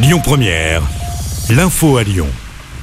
Lyon Première, l'info à Lyon.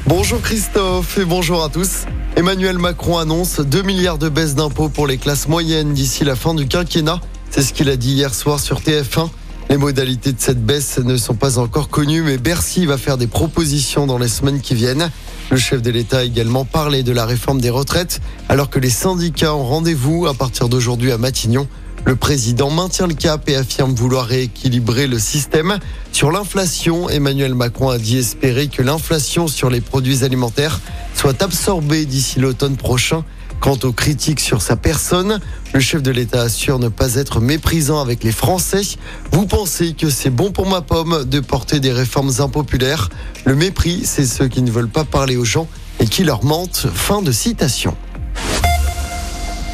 Bonjour Christophe et bonjour à tous. Emmanuel Macron annonce 2 milliards de baisse d'impôts pour les classes moyennes d'ici la fin du quinquennat. C'est ce qu'il a dit hier soir sur TF1. Les modalités de cette baisse ne sont pas encore connues, mais Bercy va faire des propositions dans les semaines qui viennent. Le chef de l'État a également parlé de la réforme des retraites, alors que les syndicats ont rendez-vous à partir d'aujourd'hui à Matignon. Le président maintient le cap et affirme vouloir rééquilibrer le système. Sur l'inflation, Emmanuel Macron a dit espérer que l'inflation sur les produits alimentaires soit absorbée d'ici l'automne prochain. Quant aux critiques sur sa personne, le chef de l'État assure ne pas être méprisant avec les Français. Vous pensez que c'est bon pour ma pomme de porter des réformes impopulaires? Le mépris, c'est ceux qui ne veulent pas parler aux gens et qui leur mentent. Fin de citation.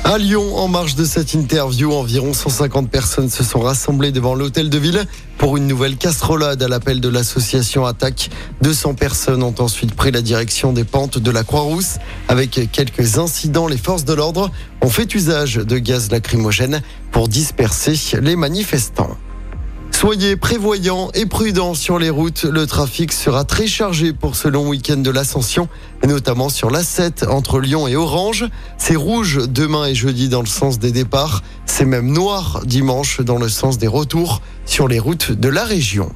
À Lyon, en marge de cette interview, environ 150 personnes se sont rassemblées devant l'hôtel de ville pour une nouvelle casserolade à l'appel de l'association Attaque. 200 personnes ont ensuite pris la direction des pentes de la Croix-Rousse. Avec quelques incidents, les forces de l'ordre ont fait usage de gaz lacrymogène pour disperser les manifestants. Soyez prévoyants et prudents sur les routes. Le trafic sera très chargé pour ce long week-end de l'ascension, notamment sur l'A7 entre Lyon et Orange. C'est rouge demain et jeudi dans le sens des départs. C'est même noir dimanche dans le sens des retours sur les routes de la région.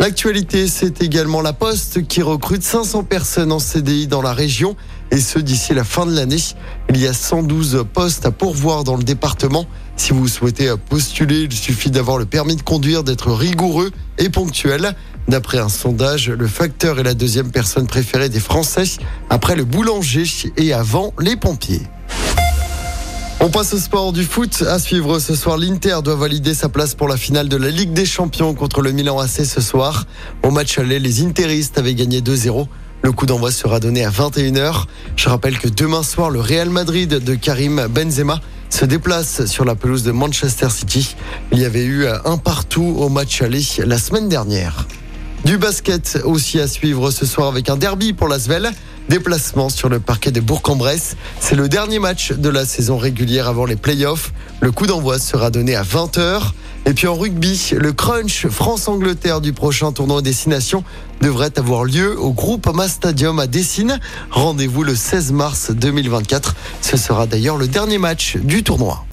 L'actualité, c'est également la Poste qui recrute 500 personnes en CDI dans la région et ce d'ici la fin de l'année. Il y a 112 postes à pourvoir dans le département. Si vous souhaitez postuler, il suffit d'avoir le permis de conduire, d'être rigoureux et ponctuel. D'après un sondage, le facteur est la deuxième personne préférée des Français après le boulanger et avant les pompiers. On passe au sport du foot. À suivre ce soir, l'Inter doit valider sa place pour la finale de la Ligue des Champions contre le Milan AC ce soir. Au match aller, les Interistes avaient gagné 2-0. Le coup d'envoi sera donné à 21h. Je rappelle que demain soir, le Real Madrid de Karim Benzema se déplace sur la pelouse de Manchester City. Il y avait eu un partout au match aller la semaine dernière. Du basket aussi à suivre ce soir avec un derby pour l'Asvel. Déplacement sur le parquet de Bourg-en-Bresse. C'est le dernier match de la saison régulière avant les playoffs. Le coup d'envoi sera donné à 20h. Et puis en rugby, le crunch France-Angleterre du prochain tournoi Destination devrait avoir lieu au Groupama Stadium à Dessine. Rendez-vous le 16 mars 2024. Ce sera d'ailleurs le dernier match du tournoi.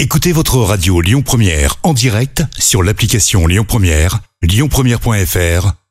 Écoutez votre radio Lyon Première en direct sur l'application Lyon Première, lyonpremière.fr